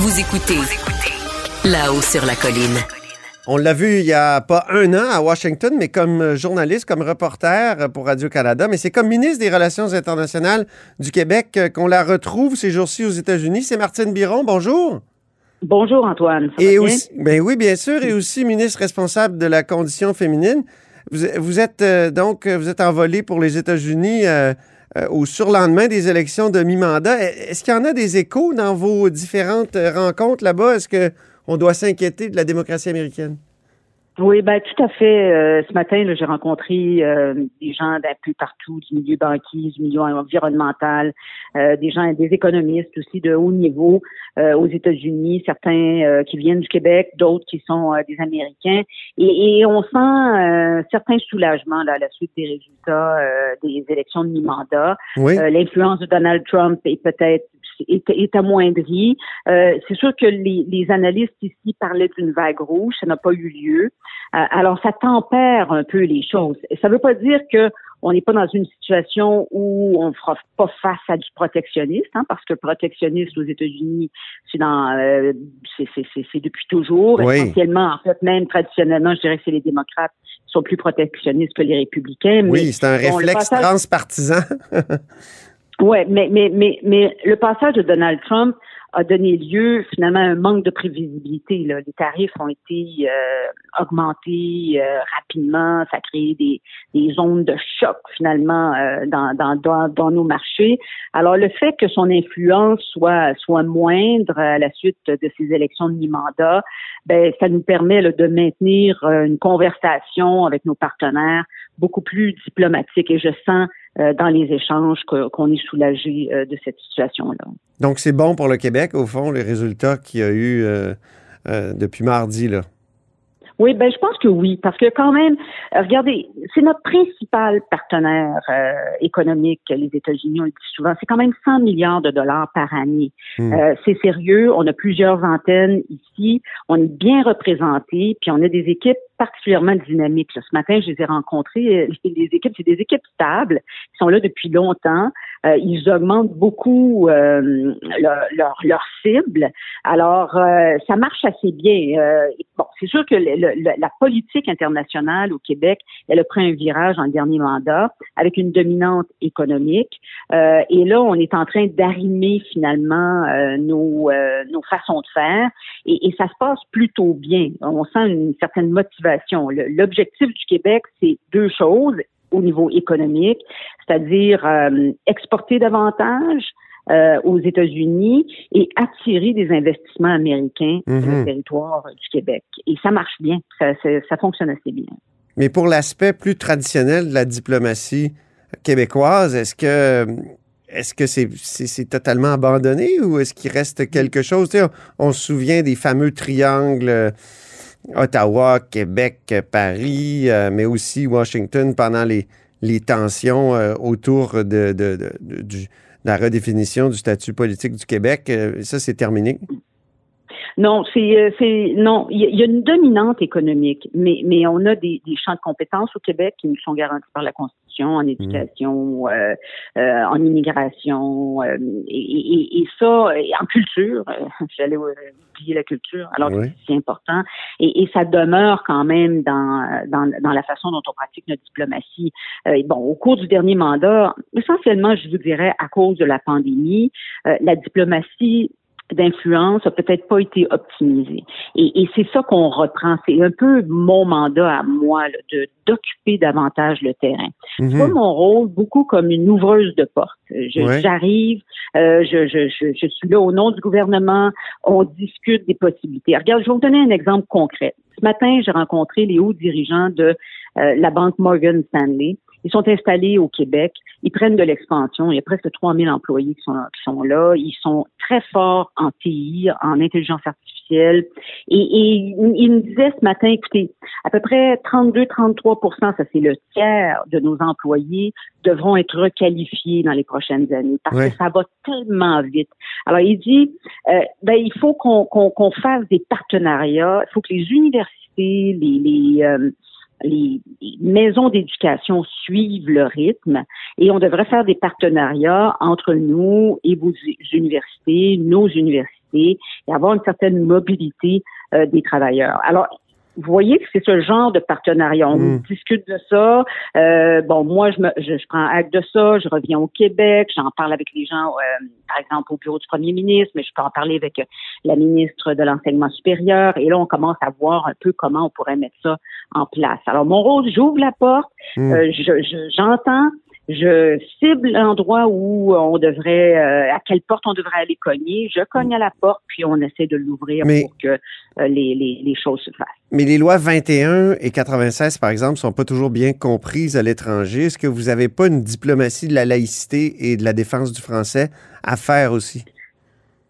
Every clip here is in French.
Vous écoutez là-haut sur la colline. On l'a vu il y a pas un an à Washington, mais comme journaliste, comme reporter pour Radio-Canada, mais c'est comme ministre des Relations internationales du Québec qu'on la retrouve ces jours-ci aux États-Unis. C'est Martine Biron. Bonjour. Bonjour Antoine. Ça et va bien? aussi, ben oui, bien sûr, et aussi ministre responsable de la condition féminine. Vous, vous êtes euh, donc vous êtes envolé pour les États-Unis euh, au surlendemain des élections de mi-mandat. Est-ce qu'il y en a des échos dans vos différentes euh, rencontres là-bas? Est-ce que on doit s'inquiéter de la démocratie américaine? Oui, ben tout à fait. Euh, ce matin, j'ai rencontré euh, des gens d'un peu partout, du milieu banquier, du milieu environnemental, euh, des gens, des économistes aussi de haut niveau euh, aux États-Unis, certains euh, qui viennent du Québec, d'autres qui sont euh, des Américains, et, et on sent un certain soulagement là, à la suite des résultats euh, des élections de mi-mandat. Oui. Euh, L'influence de Donald Trump est peut-être est, est amoindrie. Euh, c'est sûr que les, les analystes ici parlaient d'une vague rouge, ça n'a pas eu lieu. Euh, alors ça tempère un peu les choses. Ça ne veut pas dire que on n'est pas dans une situation où on ne fera pas face à du protectionnisme, hein, parce que le protectionnisme aux États-Unis, c'est dans, euh, c'est, c'est, c'est, c'est depuis toujours. Oui. Essentiellement, en fait, même traditionnellement, je dirais que c'est les démocrates qui sont plus protectionnistes que les républicains. Oui, c'est un bon, réflexe passage- transpartisan. Ouais, mais, mais, mais, mais le passage de Donald Trump a donné lieu finalement à un manque de prévisibilité. Là. Les tarifs ont été euh, augmentés euh, rapidement, ça a créé des, des zones de choc finalement euh, dans, dans, dans, dans nos marchés. Alors le fait que son influence soit, soit moindre à la suite de ces élections de mi-mandat, ben, ça nous permet là, de maintenir euh, une conversation avec nos partenaires beaucoup plus diplomatique et je sens dans les échanges qu'on est soulagé euh, de cette situation-là. Donc, c'est bon pour le Québec, au fond, les résultats qu'il y a eu euh, euh, depuis mardi. Là. Oui, ben je pense que oui, parce que quand même, euh, regardez, c'est notre principal partenaire euh, économique, les États-Unis, on le dit souvent, c'est quand même 100 milliards de dollars par année. Hmm. Euh, c'est sérieux, on a plusieurs antennes ici, on est bien représentés, puis on a des équipes particulièrement dynamiques. Ce matin, je les ai rencontrées, euh, les, équipes, c'est des équipes stables, qui sont là depuis longtemps. Euh, ils augmentent beaucoup euh, leur, leur, leur cible. Alors, euh, ça marche assez bien. Euh, bon, c'est sûr que le- le- la politique internationale au Québec, elle a pris un virage en dernier mandat avec une dominante économique. Euh, et là, on est en train d'arrimer finalement nos, nos façons de faire. Et, et ça se passe plutôt bien. On sent une certaine motivation. L'objectif du Québec, c'est deux choses au niveau économique, c'est-à-dire euh, exporter davantage euh, aux États-Unis et attirer des investissements américains sur Mhm. le territoire du Québec. Et ça marche bien, ça, fonctionne assez bien. Mais pour l'aspect plus traditionnel de la diplomatie québécoise, est-ce que est-ce que c'est totalement abandonné ou est-ce qu'il reste quelque chose? Tu sais, on, on se souvient des fameux triangles euh, Ottawa, Québec, Paris, euh, mais aussi Washington pendant les, les tensions euh, autour de, de- de- de- la redéfinition du statut politique du Québec. Euh, ça, c'est terminé? Non, c'est non, il y, a- il y a une dominante économique, mais mais on a des, des champs de compétences au Québec qui nous sont garantis par la Constitution, en éducation, euh, euh, en immigration, euh, et, et, et ça, et en culture. euh, J'allais euh, oublier la culture, alors que c'est important, et, ça demeure quand même dans, dans dans la façon dont on pratique notre diplomatie. Euh, et bon, au cours du dernier mandat, essentiellement, je vous dirais, à cause de la pandémie, euh, la diplomatie d'influence a peut-être pas été optimisé. Et, et c'est ça qu'on reprend. C'est un peu mon mandat à moi de d'occuper davantage le terrain. C'est Mhm. mon rôle beaucoup comme une ouvreuse de porte. Ouais. J'arrive, euh, je, je, je, je suis là au nom du gouvernement, on discute des possibilités. Regarde, je vais vous donner un exemple concret. Ce matin, j'ai rencontré les hauts dirigeants de euh, la banque Morgan Stanley. Ils sont installés au Québec. Ils prennent de l'expansion. Il y a presque 3000 employés qui sont, qui sont là. Ils sont très forts en TI, en intelligence artificielle. Et, et ils me disaient ce matin, écoutez, à peu près 32-33% ça c'est le tiers de nos employés, devront être requalifiés dans les prochaines années parce Ouais. que ça va tellement vite. Alors, il dit, euh, ben, il faut qu'on fasse des partenariats. Il faut que les universités, les, les, euh, les, maisons d'éducation suivent le rythme et on devrait faire des partenariats entre nous et vos universités, nos universités et avoir une certaine mobilité euh, des travailleurs. Alors, vous voyez que c'est ce genre de partenariat. On Mm. discute de ça. Euh, bon, moi, je, me, je, je prends acte de ça. Je reviens au Québec. J'en parle avec les gens, euh, par exemple, au bureau du premier ministre, mais je peux en parler avec euh, la ministre de l'Enseignement supérieur. Et là, on commence à voir un peu comment on pourrait mettre ça en place. Alors, mon rôle, j'ouvre la porte. Mm. Euh, je- je- j'entends. Je cible l'endroit où on devrait, euh, à quelle porte on devrait aller cogner. Je cogne à la porte, puis on essaie de l'ouvrir pour que euh, les, les, les choses se fassent. Mais les lois 21 et 96, par exemple, sont pas toujours bien comprises à l'étranger. Est-ce que vous n'avez pas une diplomatie de la laïcité et de la défense du français à faire aussi?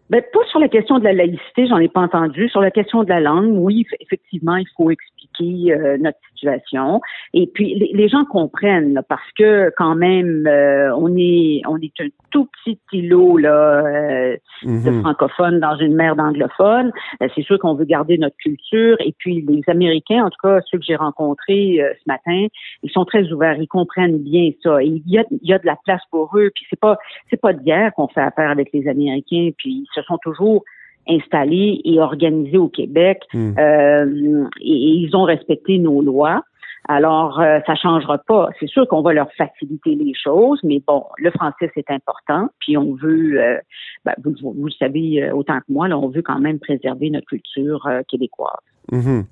Ben, pas sur la question de la laïcité, j'en ai pas entendu. Sur la question de la langue, oui, eff- effectivement, il faut expliquer euh, notre situation. Et puis, les, les gens comprennent, là, parce que quand même, euh, on est on est un tout petit îlot là, euh, de Mhm. francophones dans une mer d'anglophones. Euh, c'est sûr qu'on veut garder notre culture. Et puis, les Américains, en tout cas, ceux que j'ai rencontrés euh, ce matin, ils sont très ouverts. Ils comprennent bien ça. Et il y a, il y a de la place pour eux. Puis, c'est pas c'est pas d'hier qu'on fait affaire avec les Américains. Puis, ils se sont toujours installés et organisés au Québec. Mm. Euh, et, et ils ont respecté nos lois. Alors, euh, ça changera pas. C'est sûr qu'on va leur faciliter les choses, mais bon, le français, c'est important. Puis on veut, euh, ben, vous, le savez euh, autant que moi, là, on veut quand même préserver notre culture québécoise. Mhm.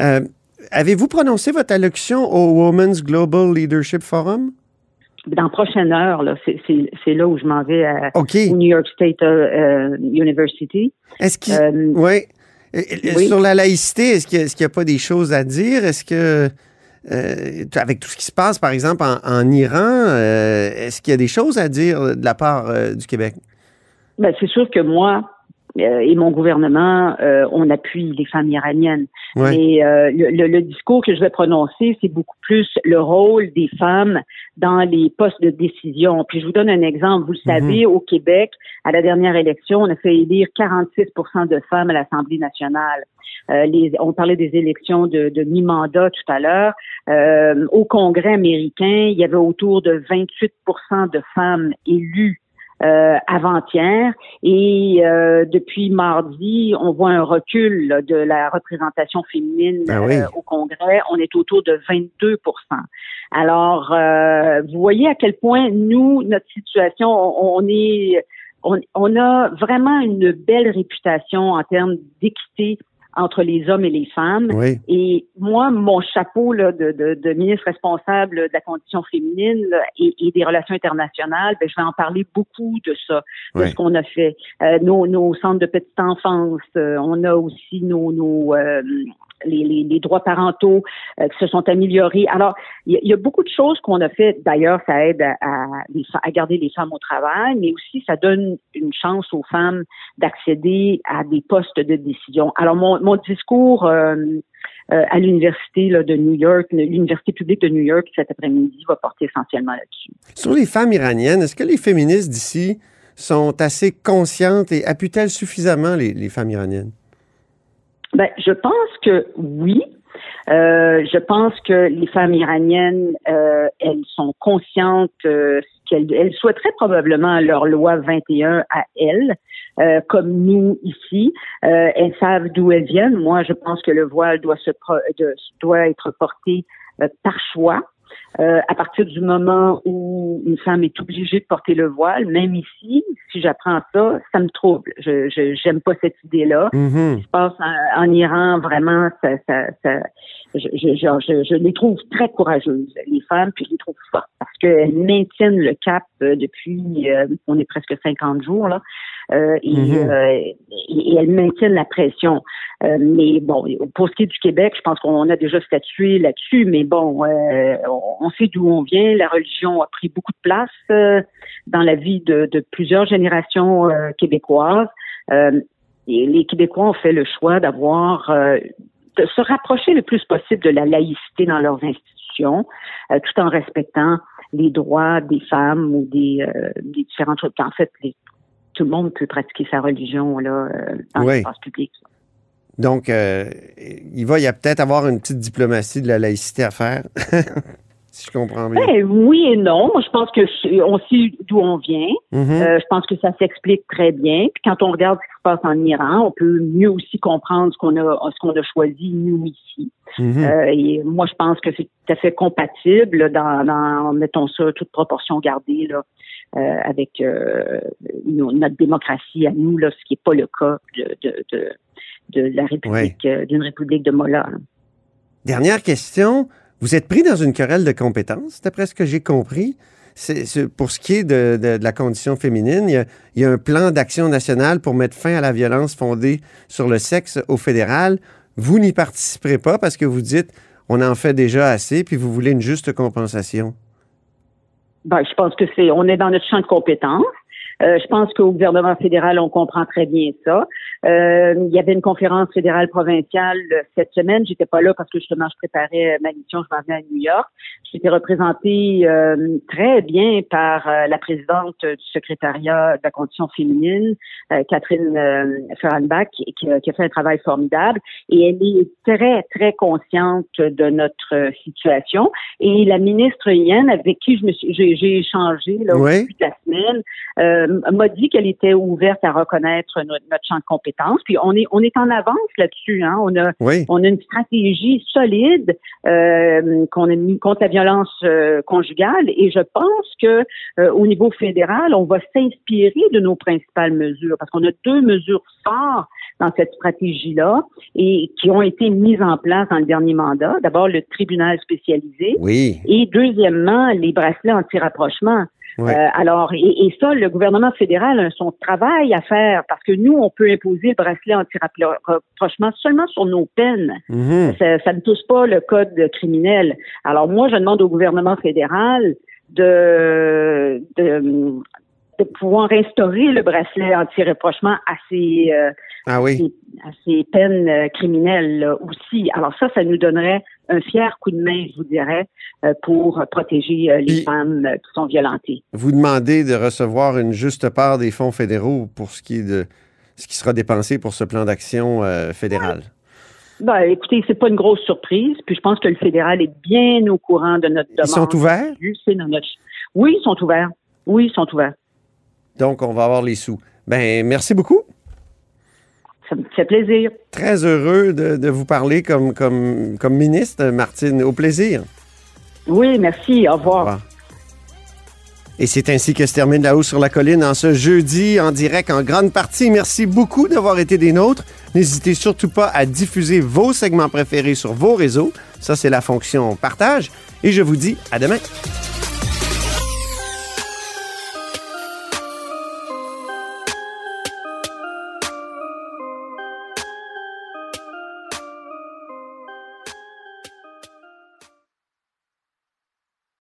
Euh, Avez-vous prononcé votre allocution au Women's Global Leadership Forum? Dans la prochaine heure, là, c'est- c'est c'est là où je m'en vais à, au New York State euh, euh, University. Est-ce qu'il... Euh, Ouais. Oui. Sur la laïcité, est-ce qu'il n'y a, pas des choses à dire? Est-ce que, euh, avec tout ce qui se passe, par exemple, en, en Iran, euh, est-ce qu'il y a des choses à dire de la part du Québec? Ben, c'est sûr que moi et mon gouvernement, euh, on appuie les femmes iraniennes. Ouais. Mais euh, le, le- le discours que je vais prononcer, c'est beaucoup plus le rôle des femmes dans les postes de décision. Puis je vous donne un exemple. Vous le savez, au Québec, à la dernière élection, on a fait élire 46% de femmes à l'Assemblée nationale. Euh, les, on parlait des élections de, de mi-mandat tout à l'heure. Euh, au Congrès américain, il y avait autour de 28% de femmes élues euh, avant-hier. Et euh, depuis mardi, on voit un recul là, de la représentation féminine oui. euh, au Congrès. On est autour de 22% Alors, euh, vous voyez à quel point nous, notre situation, on, on est, on, on a vraiment une belle réputation en termes d'équité entre les hommes et les femmes. Oui. Et moi, mon chapeau là, de, de, de ministre responsable de la condition féminine là, et, et, des relations internationales, ben, je vais en parler beaucoup de ça, de Oui. ce qu'on a fait. Euh, nos, nos centres de petite enfance, euh, on a aussi nos, nos euh, les, droits parentaux euh, se sont améliorés. Alors, il y, a beaucoup de choses qu'on a fait. D'ailleurs, ça aide à, garder les femmes au travail, mais aussi ça donne une chance aux femmes d'accéder à des postes de décision. Alors, mon, discours euh, euh, à l'université de New York, l'université publique de New York cet après-midi va porter essentiellement là-dessus. Sur les femmes iraniennes, est-ce que les féministes d'ici sont assez conscientes et appuient-elles suffisamment les femmes iraniennes? Ben, je pense que oui. Euh, je pense que les femmes iraniennes, euh, elles sont conscientes euh, qu'elles elles souhaiteraient probablement leur loi 21 à elles, euh, comme nous ici. Euh, elles savent d'où elles viennent. Moi, je pense que le voile doit se pro de, doit être porté euh, par choix. Euh, à partir du moment où une femme est obligée de porter le voile, même ici, si j'apprends ça, ça me trouble. Je j'aime pas cette idée-là. Mhm. Ce qui se passe en, en Iran, vraiment, ça, ça, ça je, je, je, je, les trouve très courageuses, les femmes, puis je les trouve fortes parce qu'elles maintiennent le cap euh, depuis, euh, on est presque 50 jours là, euh, et, Mhm. euh, et, et elles maintiennent la pression. Euh, mais bon, pour ce qui est du Québec, je pense qu'on a déjà statué là-dessus, mais bon, euh, on, on sait d'où on vient. La religion a pris beaucoup de place euh, dans la vie de, de plusieurs générations euh, québécoises. Euh, et les Québécois ont fait le choix d'avoir de se rapprocher le plus possible de la laïcité dans leurs institutions, tout en respectant les droits des femmes ou des, des différentes choses. En fait, les- tout le monde peut pratiquer sa religion là dans Oui. l'espace public. Donc, euh, il va y a peut-être avoir une petite diplomatie de la laïcité à faire, si je comprends bien. Ben, oui et non. Je pense que on sait d'où on vient. Mhm. Euh, je pense que ça s'explique très bien. Puis quand on regarde ce qui se passe en Iran, on peut mieux aussi comprendre ce qu'on a ce qu'on a choisi nous ici. Mhm. Euh, et moi, je pense que c'est tout à fait compatible dans, dans mettons ça, toute proportion gardée là, euh, avec notre démocratie à nous, là, ce qui n'est pas le cas de, de, de, de la République, d'une République de Molla. là. Dernière question. Vous êtes pris dans une querelle de compétences, d'après ce que j'ai compris. Pour ce qui est de, la condition féminine, il y, a, il y a un plan d'action national pour mettre fin à la violence fondée sur le sexe au fédéral. Vous n'y participerez pas parce que vous dites on en fait déjà assez, puis vous voulez une juste compensation. Ben, je pense que c'est, on est dans notre champ de compétences. Euh, je pense qu'au gouvernement fédéral, on comprend très bien ça. Euh, il y avait une conférence fédérale provinciale euh, cette semaine. J'étais pas là parce que justement, je préparais ma mission. Je m'en venais à New York. J'étais représentée euh, très bien par euh, la présidente du secrétariat de la condition féminine, euh, Catherine euh, Ferranbach, qui, qui a fait un travail formidable. Et elle est très, très consciente de notre euh, situation. Et la ministre Yann, avec qui je me suis, j'ai, j'ai échangé là, au Oui. début de la semaine, euh, m'a dit qu'elle était ouverte à reconnaître notre, notre champ de compétences. Puis on est on est en avance là-dessus. Hein. On a Oui. on a une stratégie solide euh, qu'on a mis contre la violence euh, conjugale et je pense que euh, au niveau fédéral, on va s'inspirer de nos principales mesures parce qu'on a deux mesures fortes dans cette stratégie-là et qui ont été mises en place dans le dernier mandat. D'abord, le tribunal spécialisé Oui. et deuxièmement, les bracelets anti-rapprochement. Ouais. Euh, alors, et, et ça, le gouvernement fédéral a son travail à faire parce que nous, on peut imposer le bracelet anti-rapprochement seulement sur nos peines. Mhm. Ça, ça ne touche pas le code criminel. Alors moi, je demande au gouvernement fédéral de, de, de pouvoir instaurer le bracelet anti-rapprochement à ces, euh, Ah oui. à ces peines euh, criminelles là, aussi. Alors ça, ça nous donnerait un fier coup de main, je vous dirais, euh, pour protéger euh, les Puis- femmes qui sont violentées. Vous demandez de recevoir une juste part des fonds fédéraux pour ce qui est de ce qui sera dépensé pour ce plan d'action euh, fédéral. Ben, écoutez, c'est pas une grosse surprise. Puis je pense que le fédéral est bien au courant de notre demande. Ils sont ouverts. Oui, ils sont ouverts. Oui, ils sont ouverts. donc on va avoir les sous. Ben merci beaucoup. Ça me fait plaisir. Très heureux de, de vous parler comme, comme, comme ministre, Martine. Au plaisir. Oui, merci. Au revoir. Au revoir. Et c'est ainsi que se termine La Hausse sur la Colline en ce jeudi en direct en grande partie. Merci beaucoup d'avoir été des nôtres. N'hésitez surtout pas à diffuser vos segments préférés sur vos réseaux. Ça, c'est la fonction partage. Et je vous dis à demain.